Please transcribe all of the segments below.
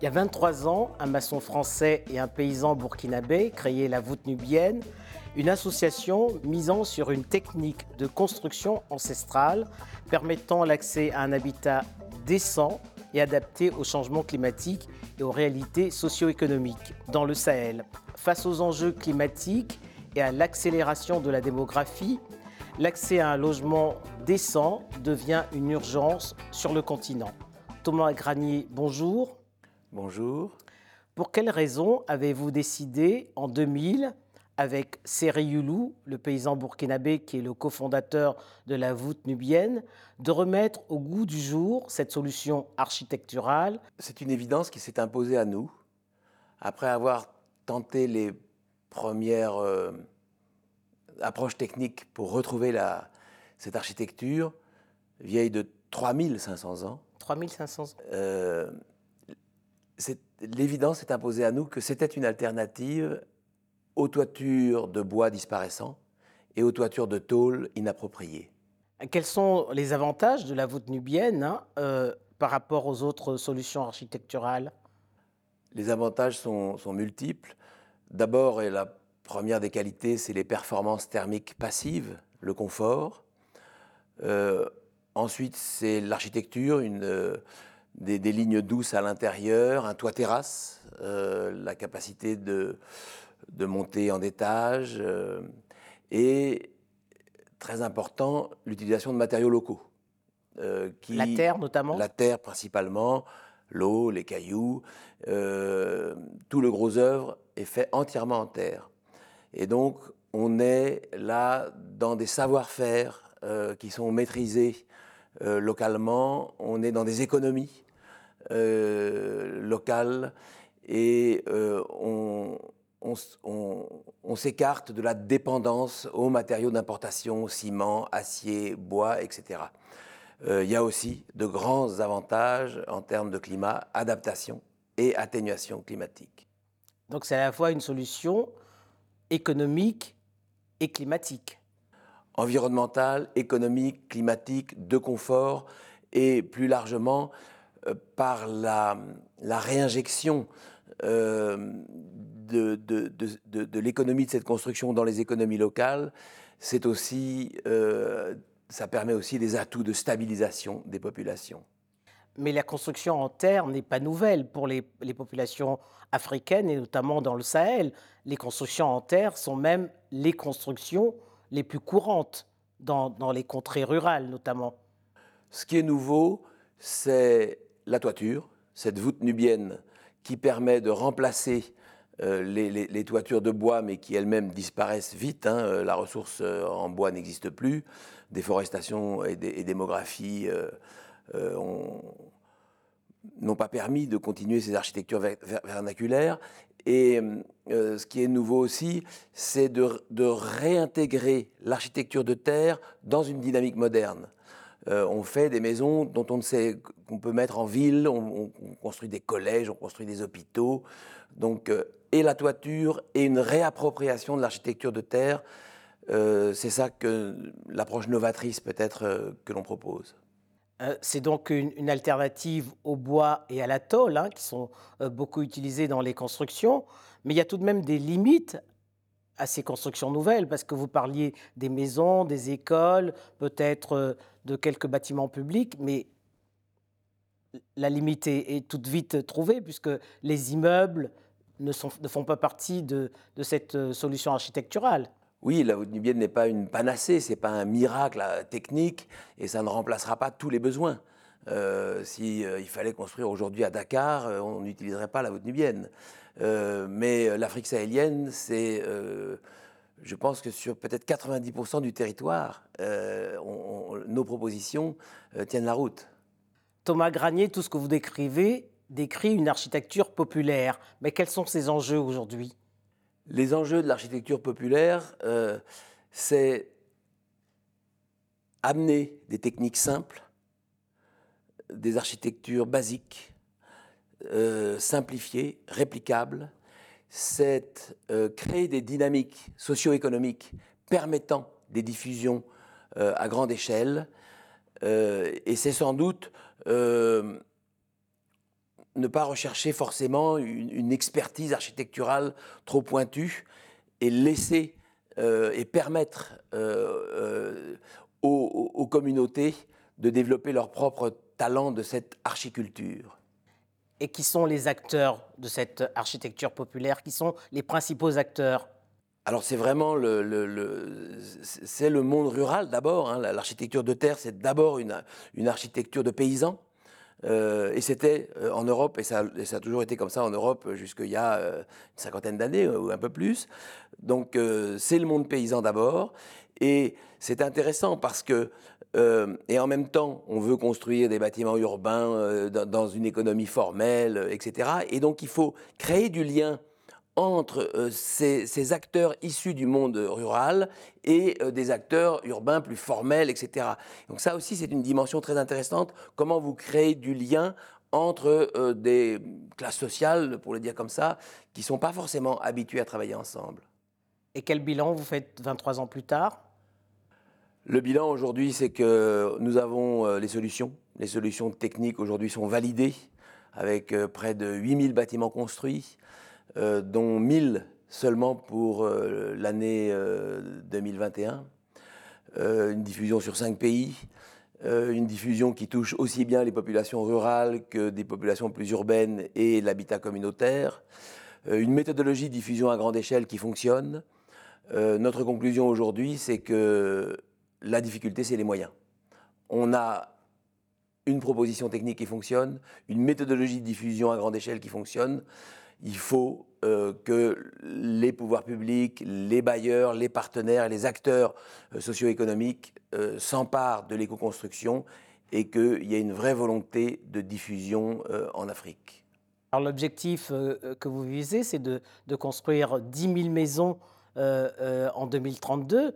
Il y a 23 ans, un maçon français et un paysan burkinabé créaient la voûte nubienne, une association misant sur une technique de construction ancestrale permettant l'accès à un habitat décent et adapté au changement climatique et aux réalités socio-économiques dans le Sahel. Face aux enjeux climatiques et à l'accélération de la démographie, l'accès à un logement décent devient une urgence sur le continent. Thomas Granier, bonjour. Bonjour. Pour quelles raisons avez-vous décidé en 2000, avec Seri Youlou, le paysan burkinabé qui est le cofondateur de la voûte nubienne, de remettre au goût du jour cette solution architecturale? C'est une évidence qui s'est imposée à nous. Après avoir tenté les premières euh, approches techniques pour retrouver la, cette architecture vieille de 3500 ans. 3500 ans. Euh, l'évidence est imposée à nous que c'était une alternative aux toitures de bois disparaissants et aux toitures de tôle inappropriées. Quels sont les avantages de la voûte nubienne hein, euh, par rapport aux autres solutions architecturales? Les avantages sont, multiples. D'abord, et la première des qualités, c'est les performances thermiques passives, le confort. Euh, ensuite, c'est l'architecture, une, euh, des, lignes douces à l'intérieur, un toit terrasse, euh, la capacité de, de, monter en étage euh, et, très important, l'utilisation de matériaux locaux. Euh, qui, la terre notamment? La terre principalement, l'eau, les cailloux, tout le gros œuvre est fait entièrement en terre. Et donc, on est là dans des savoir-faire qui sont maîtrisés localement, on est dans des économies euh, locales et euh, on, s'écarte de la dépendance aux matériaux d'importation, ciment, acier, bois, etc. Il y a aussi de grands avantages en termes de climat, adaptation et atténuation climatique. Donc c'est à la fois une solution économique et climatique environnementale, économique, climatique, de confort et plus largement euh, par la, réinjection euh, de, de, l'économie de cette construction dans les économies locales, c'est aussi, euh, ça permet aussi des atouts de stabilisation des populations. Mais la construction en terre n'est pas nouvelle pour les, les, populations africaines et notamment dans le Sahel. Les constructions en terre sont même les constructions les plus courantes dans, les contrées rurales notamment. Ce qui est nouveau, c'est la toiture, cette voûte nubienne qui permet de remplacer euh, les, toitures de bois, mais qui elles-mêmes disparaissent vite. Hein. Euh, la ressource euh, en bois n'existe plus. Déforestation et, démographie n'ont pas permis de continuer ces architectures vernaculaires. Et ce qui est nouveau aussi, c'est de, réintégrer l'architecture de terre dans une dynamique moderne. Euh, on fait des maisons dont on ne sait qu'on peut mettre en ville, on, construit des collèges, on construit des hôpitaux. Donc, euh, et la toiture et une réappropriation de l'architecture de terre, c'est ça que l'approche novatrice peut-être que l'on propose. Euh, c'est donc une, alternative au bois et à la tôle, hein, qui sont euh, beaucoup utilisées dans les constructions. Mais il y a tout de même des limites à ces constructions nouvelles, parce que vous parliez des maisons, des écoles, peut-être euh, de quelques bâtiments publics, mais la limite est, toute vite trouvée, puisque les immeubles ne, font pas partie de cette solution architecturale. Oui, la voûte nubienne n'est pas une panacée, c'est pas un miracle technique et ça ne remplacera pas tous les besoins. Euh, S'il euh, fallait construire aujourd'hui à Dakar, euh, on n'utiliserait pas la voûte nubienne. Euh, mais l'Afrique sahélienne, c'est, je pense que sur peut-être 90% du territoire, nos propositions tiennent la route. Thomas Granier, tout ce que vous décrivez décrit une architecture populaire. Mais quels sont ses enjeux aujourd'hui? Les enjeux de l'architecture populaire, euh, c'est amener des techniques simples, des architectures basiques, euh, simplifiées, réplicables, c'est euh, créer des dynamiques socio-économiques permettant des diffusions à grande échelle, et c'est sans doute ne pas rechercher forcément une, expertise architecturale trop pointue et laisser euh, et permettre euh, aux, aux, communautés de développer leur propre talent de cette archiculture. Et qui sont les acteurs de cette architecture populaire Qui sont les principaux acteurs? Alors c'est vraiment le, c'est le monde rural d'abord. Hein. L'architecture de terre, c'est d'abord une, une, architecture de paysans. Euh, et c'était euh, en Europe, et ça, a toujours été comme ça en Europe jusqu'il y a euh, une cinquantaine d'années ou un peu plus. Donc c'est le monde paysan d'abord. Et c'est intéressant parce que, et en même temps, on veut construire des bâtiments urbains dans, une économie formelle, etc. Et donc il faut créer du lien entre euh, ces, acteurs issus du monde rural et euh, des acteurs urbains plus formels, etc. Donc ça aussi, c'est une dimension très intéressante. Comment vous créez du lien entre euh, des classes sociales, pour le dire comme ça, qui ne sont pas forcément habituées à travailler ensemble? Et quel bilan vous faites 23 ans plus tard? Le bilan aujourd'hui, c'est que nous avons les solutions. Les solutions techniques aujourd'hui sont validées avec près de 8000 bâtiments construits. Euh, dont 1000 seulement pour euh, l'année 2021. Euh, une diffusion sur cinq pays, une diffusion qui touche aussi bien les populations rurales que des populations plus urbaines et l'habitat communautaire, une méthodologie de diffusion à grande échelle qui fonctionne. notre conclusion aujourd'hui, c'est que la difficulté, c'est les moyens. On a une proposition technique qui fonctionne, une méthodologie de diffusion à grande échelle qui fonctionne il faut euh, que les pouvoirs publics, les bailleurs, les partenaires, les acteurs euh, socio-économiques euh, s'emparent de l'éco-construction et qu'il y ait une vraie volonté de diffusion en Afrique. Alors l'objectif que vous visez, c'est de, de, construire 10 000 maisons en 2032.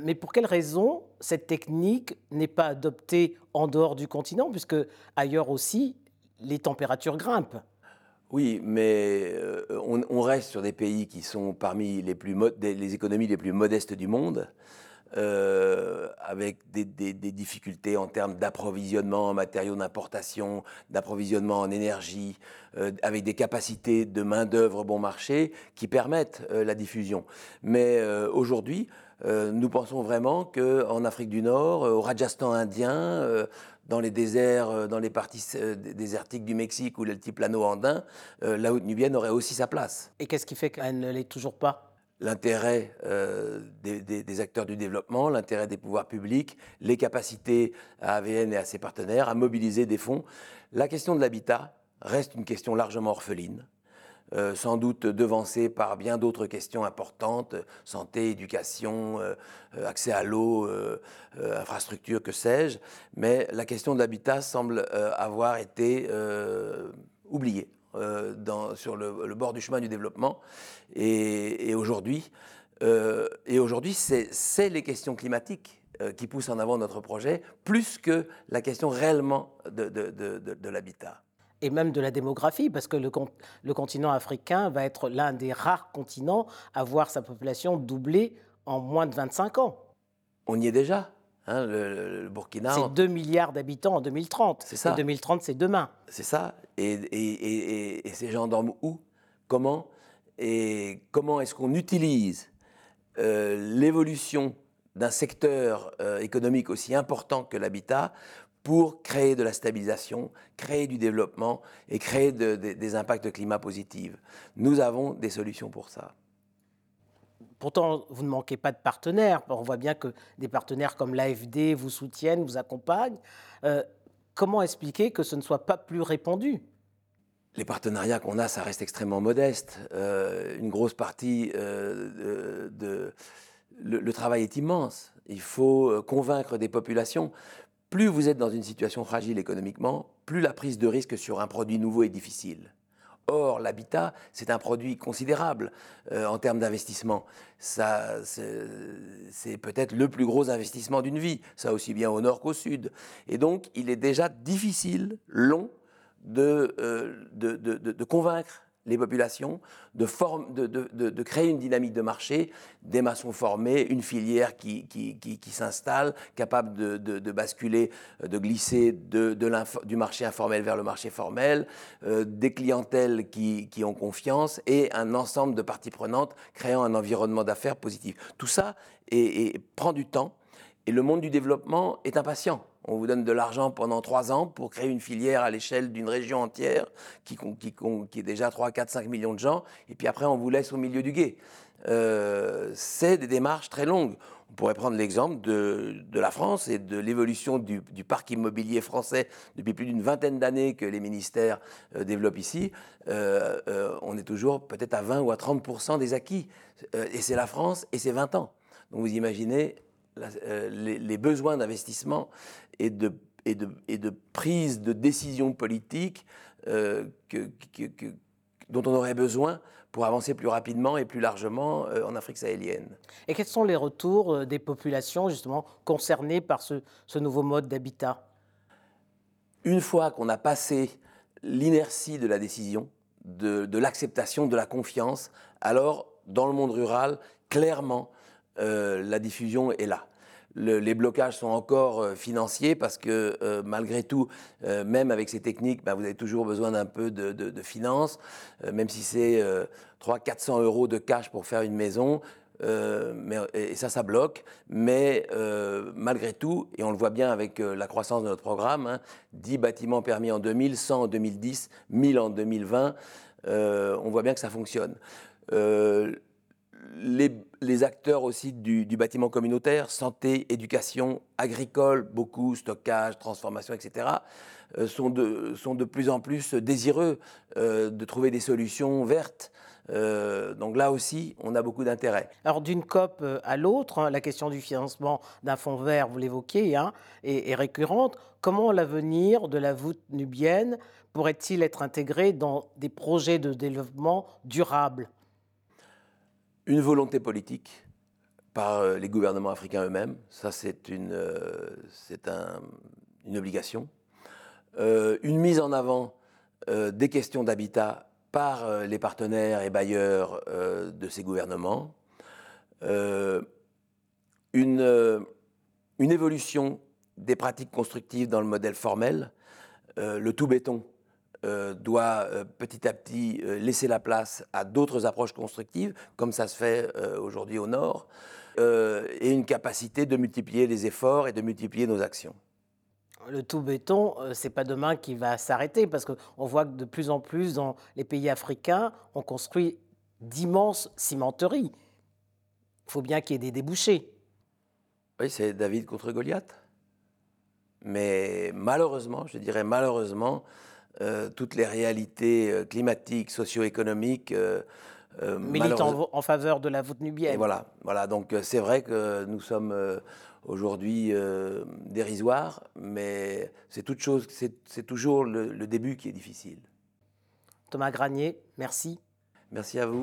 mais pour quelle raison cette technique n'est pas adoptée en dehors du continent, puisque ailleurs aussi, les températures grimpent? Oui, mais euh, on, reste sur des pays qui sont parmi les, plus les économies les plus modestes du monde, euh, avec des, difficultés en termes d'approvisionnement en matériaux d'importation, d'approvisionnement en énergie, euh, avec des capacités de main-d'œuvre bon marché qui permettent la diffusion. Mais aujourd'hui, nous pensons vraiment qu'en Afrique du Nord, au Rajasthan indien, dans les déserts, euh, dans les parties euh, désertiques du Mexique ou le plano andin, euh, la haute nubienne aurait aussi sa place. Et qu'est-ce qui fait qu'elle ne l'est toujours pas? L'intérêt des, acteurs du développement, l'intérêt des pouvoirs publics, les capacités à AVN et à ses partenaires à mobiliser des fonds. La question de l'habitat reste une question largement orpheline. Euh, sans doute devancé par bien d'autres questions importantes, santé, éducation, euh, euh, accès à l'eau, infrastructure, que sais-je. Mais la question de l'habitat semble avoir été oubliée sur le, bord du chemin du développement. Et, aujourd'hui, aujourd'hui, c'est les questions climatiques qui poussent en avant notre projet, plus que la question réellement de l'habitat et même de la démographie, parce que le, le continent africain va être l'un des rares continents à voir sa population doubler en moins de 25 ans. On y est déjà. Hein, le, Burkina. C'est 2 milliards d'habitants en 2030. C'est ça. Et 2030, c'est demain. C'est ça. Et, et, et, ces gens dorment où? Comment? Et comment est-ce qu'on utilise euh, l'évolution d'un secteur euh, économique aussi important que l'habitat pour créer de la stabilisation, créer du développement et créer des impacts de climat positifs? Nous avons des solutions pour ça. Pourtant, vous ne manquez pas de partenaires. On voit bien que des partenaires comme l'AFD vous soutiennent, vous accompagnent. Euh, comment expliquer que ce ne soit pas plus répandu? Les partenariats qu'on a, ça reste extrêmement modeste. Euh, une grosse partie euh, de, le, travail est immense. Il faut convaincre des populations plus vous êtes dans une situation fragile économiquement, plus la prise de risque sur un produit nouveau est difficile. Or, l'habitat, c'est un produit considérable euh, en termes d'investissement. Ça, c'est peut-être le plus gros investissement d'une vie, ça aussi bien au nord qu'au sud. Et donc, il est déjà difficile, long, de, euh, de, convaincre les populations, de, de, créer une dynamique de marché, des maçons formés, une filière qui, qui, s'installe, capable de, basculer, de glisser du marché informel vers le marché formel, euh, des clientèles qui, ont confiance et un ensemble de parties prenantes créant un environnement d'affaires positif. Tout ça prend du temps et le monde du développement est impatient. On vous donne de l'argent pendant trois ans pour créer une filière à l'échelle d'une région entière qui, est déjà 3, 4, 5 millions de gens, et puis après on vous laisse au milieu du guet. Euh, c'est des démarches très longues. On pourrait prendre l'exemple de, la France et de l'évolution du, parc immobilier français depuis plus d'une vingtaine d'années que les ministères euh, développent ici. Euh, on est toujours peut-être à 20 ou à 30 des acquis. et c'est la France et c'est 20 ans. Donc vous imaginez euh, les, besoins d'investissement et de, et, de, et de, prise de décision politique euh, que, dont on aurait besoin pour avancer plus rapidement et plus largement euh, en Afrique sahélienne. Et quels sont les retours des populations justement concernées par ce, ce nouveau mode d'habitat? Une fois qu'on a passé l'inertie de la décision, de, de l'acceptation, de la confiance, alors dans le monde rural, clairement, euh, la diffusion est là. les blocages sont encore euh, financiers parce que euh, malgré tout, même avec ces techniques, bah, vous avez toujours besoin d'un peu de, finances, même si c'est 300-400 euros de cash pour faire une maison. mais, et ça, ça bloque. Mais malgré tout, et on le voit bien avec la croissance de notre programme, 10 hein, bâtiments permis en 2000, 100 en 2010, 1000 en 2020, on voit bien que ça fonctionne acteurs aussi du, bâtiment communautaire, santé, éducation, agricole, beaucoup, stockage, transformation, etc., euh, sont, de, sont, de, plus en plus désireux euh, de trouver des solutions vertes. Euh, donc là aussi, on a beaucoup d'intérêt. Alors d'une COP à l'autre, hein, la question du financement d'un fonds vert, vous l'évoquez, hein, est, est, récurrente. Comment l'avenir de la voûte nubienne pourrait-il être intégré dans des projets de développement durable? Une volonté politique par euh, les gouvernements africains eux-mêmes, ça c'est une, euh, obligation. Euh, une mise en avant des questions d'habitat par les partenaires et bailleurs de ces gouvernements. une évolution des pratiques constructives dans le modèle formel. le tout béton euh, doit euh, petit à petit euh, laisser la place à d'autres approches constructives, comme ça se fait aujourd'hui au Nord, et une capacité de multiplier les efforts et de multiplier nos actions. Le tout béton, c'est pas demain qui va s'arrêter parce qu'on voit que de plus en plus dans les pays africains, on construit d'immenses cimenteries. Il faut bien qu'il y ait des débouchés. Oui, c'est David contre Goliath. Mais malheureusement, je dirais malheureusement, euh, toutes les réalités euh, climatiques, socio-économiques. Euh, militent en, faveur de la voûte nubienne. voilà, voilà, donc c'est vrai que nous sommes aujourd'hui dérisoires, mais c'est toute chose, c'est toujours le, le début qui est difficile. Thomas Granier, merci. Merci à vous.